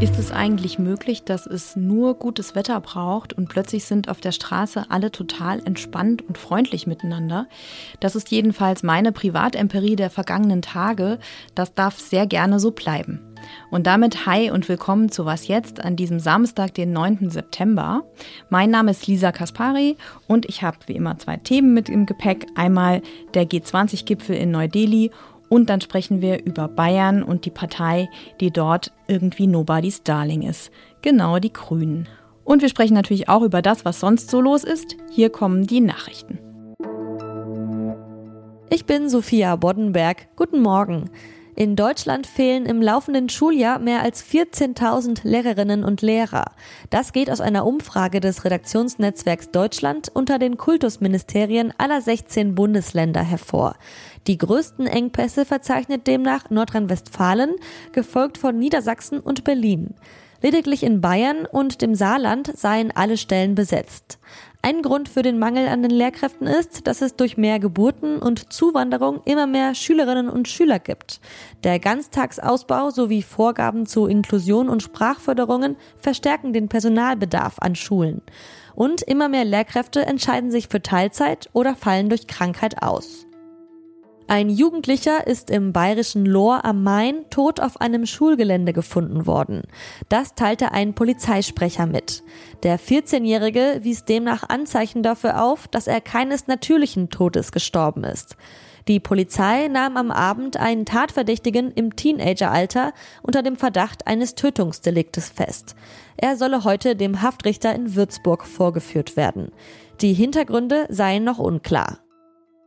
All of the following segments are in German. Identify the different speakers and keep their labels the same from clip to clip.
Speaker 1: Ist es eigentlich möglich, dass es nur gutes Wetter braucht und plötzlich sind auf der Straße alle total entspannt und freundlich miteinander? Das ist jedenfalls meine Privatempirie der vergangenen Tage. Das darf sehr gerne so bleiben. Und damit hi und willkommen zu Was jetzt an diesem Samstag, den 9. September. Mein Name ist Lisa Kaspari und ich habe wie immer zwei Themen mit im Gepäck. Einmal der G20-Gipfel in Neu-Delhi und dann sprechen wir über Bayern und die Partei, die dort irgendwie Nobody's Darling ist. Genau die Grünen. Und wir sprechen natürlich auch über das, was sonst so los ist. Hier kommen die Nachrichten.
Speaker 2: Ich bin Sophia Boddenberg. Guten Morgen. In Deutschland fehlen im laufenden Schuljahr mehr als 14.000 Lehrerinnen und Lehrer. Das geht aus einer Umfrage des Redaktionsnetzwerks Deutschland unter den Kultusministerien aller 16 Bundesländer hervor. Die größten Engpässe verzeichnet demnach Nordrhein-Westfalen, gefolgt von Niedersachsen und Berlin. Lediglich in Bayern und dem Saarland seien alle Stellen besetzt. Ein Grund für den Mangel an den Lehrkräften ist, dass es durch mehr Geburten und Zuwanderung immer mehr Schülerinnen und Schüler gibt. Der Ganztagsausbau sowie Vorgaben zu Inklusion und Sprachförderungen verstärken den Personalbedarf an Schulen. Und immer mehr Lehrkräfte entscheiden sich für Teilzeit oder fallen durch Krankheit aus. Ein Jugendlicher ist im bayerischen Lohr am Main tot auf einem Schulgelände gefunden worden. Das teilte ein Polizeisprecher mit. Der 14-Jährige wies demnach Anzeichen dafür auf, dass er keines natürlichen Todes gestorben ist. Die Polizei nahm am Abend einen Tatverdächtigen im Teenageralter unter dem Verdacht eines Tötungsdeliktes fest. Er solle heute dem Haftrichter in Würzburg vorgeführt werden. Die Hintergründe seien noch unklar.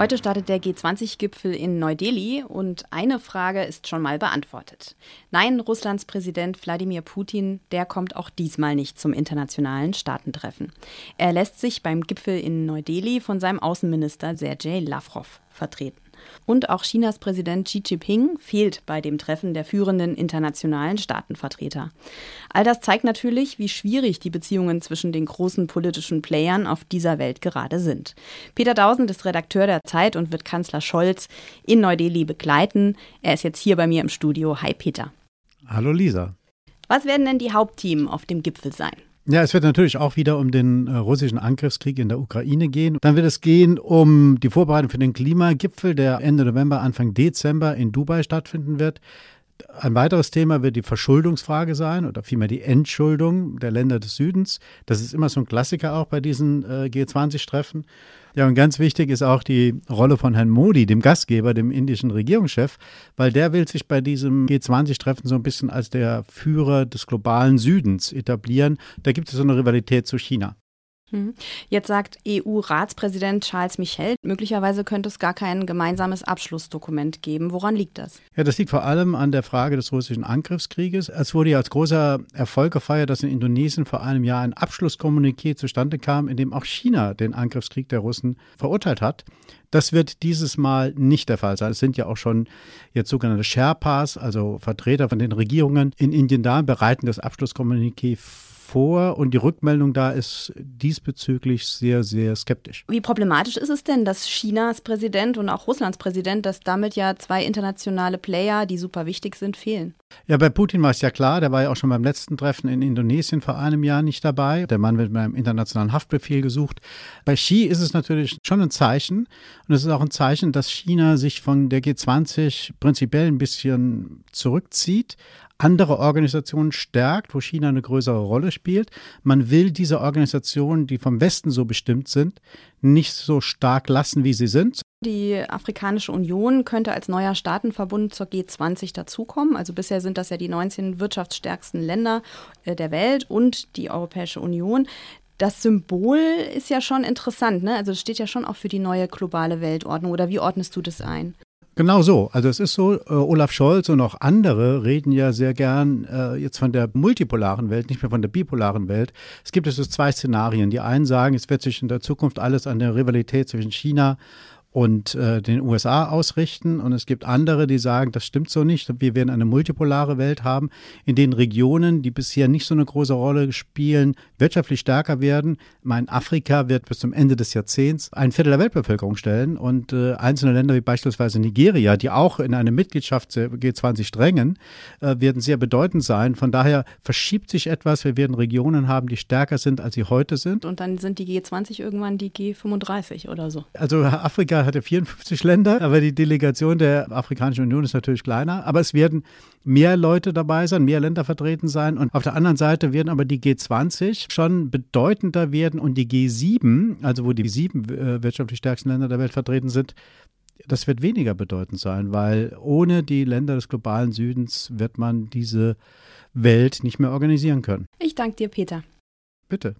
Speaker 1: Heute startet der G20-Gipfel in Neu-Delhi und eine Frage ist schon mal beantwortet. Nein, Russlands Präsident Wladimir Putin, der kommt auch diesmal nicht zum internationalen Staatentreffen. Er lässt sich beim Gipfel in Neu-Delhi von seinem Außenminister Sergei Lavrov vertreten. Und auch Chinas Präsident Xi Jinping fehlt bei dem Treffen der führenden internationalen Staatenvertreter. All das zeigt natürlich, wie schwierig die Beziehungen zwischen den großen politischen Playern auf dieser Welt gerade sind. Peter Dausend ist Redakteur der Zeit und wird Kanzler Scholz in Neu-Delhi begleiten. Er ist jetzt hier bei mir im Studio. Hi Peter.
Speaker 3: Hallo Lisa.
Speaker 1: Was werden denn die Hauptthemen auf dem Gipfel sein?
Speaker 3: Ja, es wird natürlich auch wieder um den äh, russischen Angriffskrieg in der Ukraine gehen. Dann wird es gehen um die Vorbereitung für den Klimagipfel, der Ende November, Anfang Dezember in Dubai stattfinden wird. Ein weiteres Thema wird die Verschuldungsfrage sein oder vielmehr die Entschuldung der Länder des Südens. Das ist immer so ein Klassiker auch bei diesen äh, G20-Treffen. Ja, und ganz wichtig ist auch die Rolle von Herrn Modi, dem Gastgeber, dem indischen Regierungschef, weil der will sich bei diesem G20-Treffen so ein bisschen als der Führer des globalen Südens etablieren. Da gibt es so eine Rivalität zu China.
Speaker 1: Mhm. Jetzt sagt EU-Ratspräsident Charles Michel, möglicherweise könnte es gar kein gemeinsames Abschlussdokument geben. Woran liegt das?
Speaker 3: Ja, das liegt vor allem an der Frage des russischen Angriffskrieges. Es wurde ja als großer Erfolg gefeiert, dass in Indonesien vor einem Jahr ein Abschlusskommuniqué zustande kam, in dem auch China den Angriffskrieg der Russen verurteilt hat. Das wird dieses Mal nicht der Fall sein. Es sind ja auch schon jetzt sogenannte Sherpas, also Vertreter von den Regierungen in Indien da, bereiten das Abschlusskommuniqué vor und die Rückmeldung da ist diesbezüglich sehr, sehr skeptisch.
Speaker 1: Wie problematisch ist es denn, dass Chinas Präsident und auch Russlands Präsident, dass damit ja zwei internationale Player, die super wichtig sind, fehlen?
Speaker 3: Ja, bei Putin war es ja klar, der war ja auch schon beim letzten Treffen in Indonesien vor einem Jahr nicht dabei. Der Mann wird mit einem internationalen Haftbefehl gesucht. Bei Xi ist es natürlich schon ein Zeichen und es ist auch ein Zeichen, dass China sich von der G20 prinzipiell ein bisschen zurückzieht, andere Organisationen stärkt, wo China eine größere Rolle spielt. Man will diese Organisationen, die vom Westen so bestimmt sind, nicht so stark lassen, wie sie sind.
Speaker 1: Die Afrikanische Union könnte als neuer Staatenverbund zur G20 dazukommen. Also bisher sind das ja die 19 wirtschaftsstärksten Länder äh, der Welt und die Europäische Union. Das Symbol ist ja schon interessant, ne? Also es steht ja schon auch für die neue globale Weltordnung. Oder wie ordnest du das ein?
Speaker 3: Genau so. Also es ist so, äh, Olaf Scholz und auch andere reden ja sehr gern äh, jetzt von der multipolaren Welt, nicht mehr von der bipolaren Welt. Es gibt also zwei Szenarien. Die einen sagen, es wird sich in der Zukunft alles an der Rivalität zwischen China und äh, den USA ausrichten. Und es gibt andere, die sagen, das stimmt so nicht. Wir werden eine multipolare Welt haben, in denen Regionen, die bisher nicht so eine große Rolle spielen, wirtschaftlich stärker werden. Mein Afrika wird bis zum Ende des Jahrzehnts ein Viertel der Weltbevölkerung stellen. Und äh, einzelne Länder wie beispielsweise Nigeria, die auch in eine Mitgliedschaft G20 drängen, äh, werden sehr bedeutend sein. Von daher verschiebt sich etwas. Wir werden Regionen haben, die stärker sind, als sie heute sind.
Speaker 1: Und dann sind die G20 irgendwann die G35 oder so.
Speaker 3: Also Afrika hat ja 54 Länder, aber die Delegation der Afrikanischen Union ist natürlich kleiner. Aber es werden mehr Leute dabei sein, mehr Länder vertreten sein. Und auf der anderen Seite werden aber die G20 schon bedeutender werden und die G7, also wo die sieben äh, wirtschaftlich stärksten Länder der Welt vertreten sind, das wird weniger bedeutend sein, weil ohne die Länder des globalen Südens wird man diese Welt nicht mehr organisieren können.
Speaker 1: Ich danke dir, Peter.
Speaker 3: Bitte.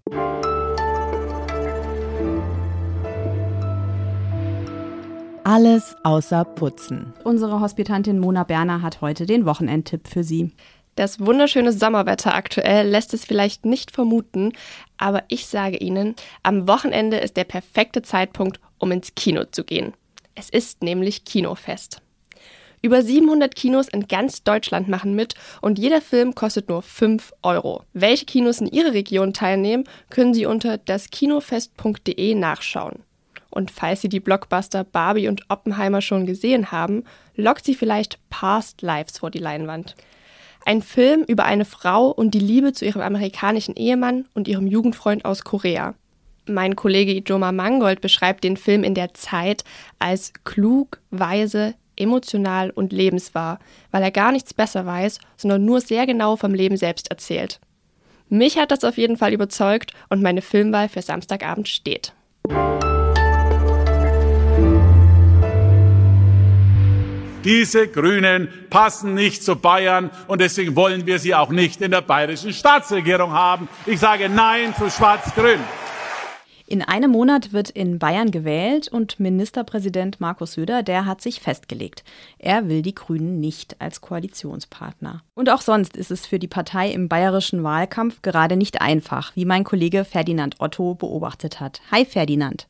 Speaker 4: Alles außer Putzen.
Speaker 1: Unsere Hospitantin Mona Berner hat heute den Wochenendtipp für Sie.
Speaker 5: Das wunderschöne Sommerwetter aktuell lässt es vielleicht nicht vermuten, aber ich sage Ihnen, am Wochenende ist der perfekte Zeitpunkt, um ins Kino zu gehen. Es ist nämlich Kinofest. Über 700 Kinos in ganz Deutschland machen mit und jeder Film kostet nur 5 Euro. Welche Kinos in Ihrer Region teilnehmen, können Sie unter daskinofest.de nachschauen. Und falls Sie die Blockbuster Barbie und Oppenheimer schon gesehen haben, lockt Sie vielleicht Past Lives vor die Leinwand. Ein Film über eine Frau und die Liebe zu ihrem amerikanischen Ehemann und ihrem Jugendfreund aus Korea. Mein Kollege Ijoma Mangold beschreibt den Film in der Zeit als klug, weise, emotional und lebenswahr, weil er gar nichts besser weiß, sondern nur sehr genau vom Leben selbst erzählt. Mich hat das auf jeden Fall überzeugt und meine Filmwahl für Samstagabend steht.
Speaker 6: Diese Grünen passen nicht zu Bayern und deswegen wollen wir sie auch nicht in der bayerischen Staatsregierung haben. Ich sage Nein zu Schwarz-Grün.
Speaker 1: In einem Monat wird in Bayern gewählt und Ministerpräsident Markus Söder, der hat sich festgelegt. Er will die Grünen nicht als Koalitionspartner. Und auch sonst ist es für die Partei im bayerischen Wahlkampf gerade nicht einfach, wie mein Kollege Ferdinand Otto beobachtet hat. Hi Ferdinand.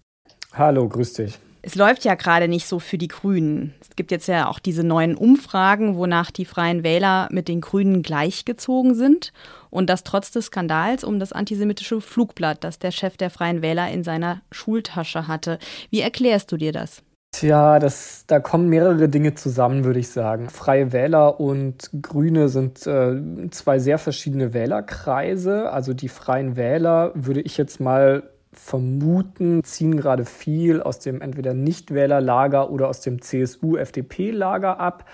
Speaker 7: Hallo, grüß dich.
Speaker 1: Es läuft ja gerade nicht so für die Grünen. Es gibt jetzt ja auch diese neuen Umfragen, wonach die Freien Wähler mit den Grünen gleichgezogen sind. Und das trotz des Skandals um das antisemitische Flugblatt, das der Chef der Freien Wähler in seiner Schultasche hatte. Wie erklärst du dir das?
Speaker 7: Tja, das, da kommen mehrere Dinge zusammen, würde ich sagen. Freie Wähler und Grüne sind äh, zwei sehr verschiedene Wählerkreise. Also die Freien Wähler würde ich jetzt mal vermuten, ziehen gerade viel aus dem entweder Nichtwählerlager oder aus dem CSU-FDP-Lager ab.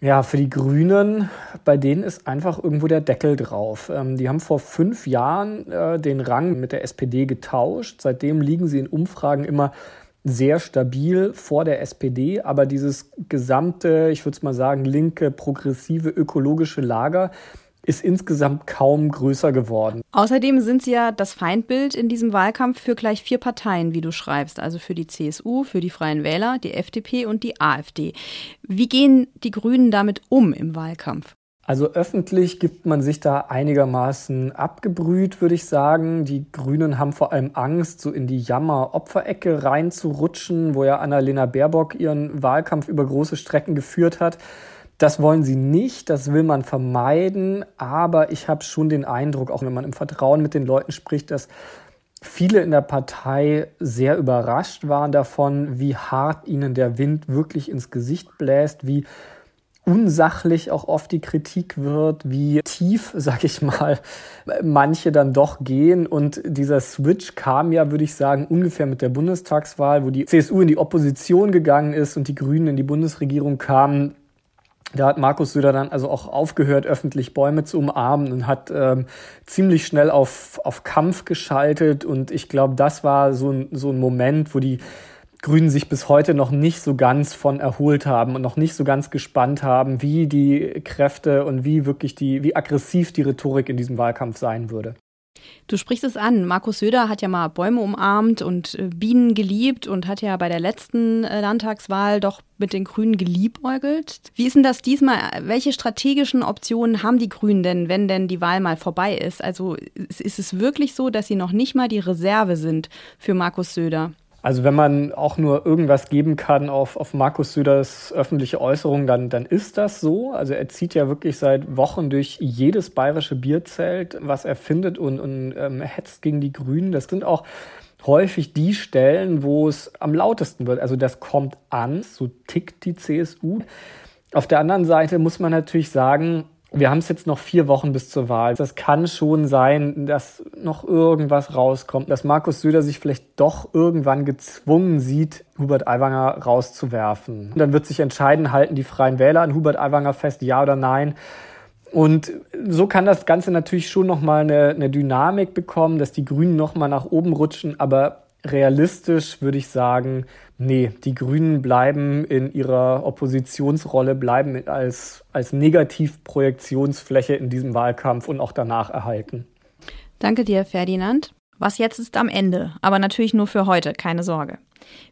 Speaker 7: Ja, für die Grünen, bei denen ist einfach irgendwo der Deckel drauf. Ähm, die haben vor fünf Jahren äh, den Rang mit der SPD getauscht. Seitdem liegen sie in Umfragen immer sehr stabil vor der SPD, aber dieses gesamte, ich würde es mal sagen, linke, progressive, ökologische Lager ist insgesamt kaum größer geworden.
Speaker 1: Außerdem sind sie ja das Feindbild in diesem Wahlkampf für gleich vier Parteien, wie du schreibst, also für die CSU, für die Freien Wähler, die FDP und die AfD. Wie gehen die Grünen damit um im Wahlkampf?
Speaker 7: Also öffentlich gibt man sich da einigermaßen abgebrüht, würde ich sagen. Die Grünen haben vor allem Angst, so in die Jammer-Opferecke reinzurutschen, wo ja Annalena Baerbock ihren Wahlkampf über große Strecken geführt hat. Das wollen sie nicht, das will man vermeiden, aber ich habe schon den Eindruck, auch wenn man im Vertrauen mit den Leuten spricht, dass viele in der Partei sehr überrascht waren davon, wie hart ihnen der Wind wirklich ins Gesicht bläst, wie unsachlich auch oft die Kritik wird, wie tief, sag ich mal, manche dann doch gehen. Und dieser Switch kam ja, würde ich sagen, ungefähr mit der Bundestagswahl, wo die CSU in die Opposition gegangen ist und die Grünen in die Bundesregierung kamen. Da hat Markus Söder dann also auch aufgehört, öffentlich Bäume zu umarmen und hat ähm, ziemlich schnell auf, auf Kampf geschaltet. Und ich glaube, das war so ein, so ein Moment, wo die Grünen sich bis heute noch nicht so ganz von erholt haben und noch nicht so ganz gespannt haben, wie die Kräfte und wie wirklich die, wie aggressiv die Rhetorik in diesem Wahlkampf sein würde.
Speaker 1: Du sprichst es an. Markus Söder hat ja mal Bäume umarmt und äh, Bienen geliebt und hat ja bei der letzten äh, Landtagswahl doch mit den Grünen geliebäugelt. Wie ist denn das diesmal? Welche strategischen Optionen haben die Grünen denn, wenn denn die Wahl mal vorbei ist? Also ist es wirklich so, dass sie noch nicht mal die Reserve sind für Markus Söder?
Speaker 7: Also wenn man auch nur irgendwas geben kann auf, auf Markus Söders öffentliche Äußerungen, dann, dann ist das so. Also er zieht ja wirklich seit Wochen durch jedes bayerische Bierzelt, was er findet und, und ähm, hetzt gegen die Grünen. Das sind auch häufig die Stellen, wo es am lautesten wird. Also das kommt an, so tickt die CSU. Auf der anderen Seite muss man natürlich sagen, wir haben es jetzt noch vier Wochen bis zur Wahl. Das kann schon sein, dass noch irgendwas rauskommt, dass Markus Söder sich vielleicht doch irgendwann gezwungen sieht, Hubert Aiwanger rauszuwerfen. Und dann wird sich entscheiden, halten die Freien Wähler an Hubert Aiwanger fest, ja oder nein. Und so kann das Ganze natürlich schon nochmal eine, eine Dynamik bekommen, dass die Grünen nochmal nach oben rutschen, aber realistisch würde ich sagen, nee, die Grünen bleiben in ihrer Oppositionsrolle, bleiben als, als Negativprojektionsfläche in diesem Wahlkampf und auch danach erhalten.
Speaker 1: Danke dir, Ferdinand. Was jetzt ist am Ende, aber natürlich nur für heute, keine Sorge.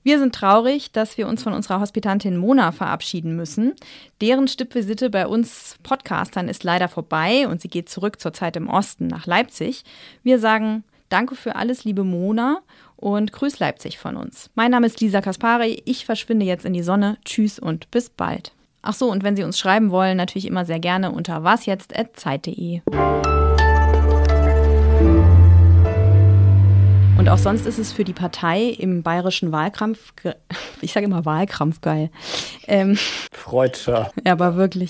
Speaker 1: Wir sind traurig, dass wir uns von unserer Hospitantin Mona verabschieden müssen. Deren Stippvisite bei uns Podcastern ist leider vorbei und sie geht zurück zur Zeit im Osten nach Leipzig. Wir sagen Danke für alles, liebe Mona und Grüß Leipzig von uns. Mein Name ist Lisa Kaspari, ich verschwinde jetzt in die Sonne. Tschüss und bis bald. Ach so, und wenn Sie uns schreiben wollen, natürlich immer sehr gerne unter wasjetzt.zeit.de. Und auch sonst ist es für die Partei im bayerischen Wahlkampf, ich sage immer Wahlkampf geil.
Speaker 7: Ähm, Freudscher.
Speaker 1: Ja, aber wirklich.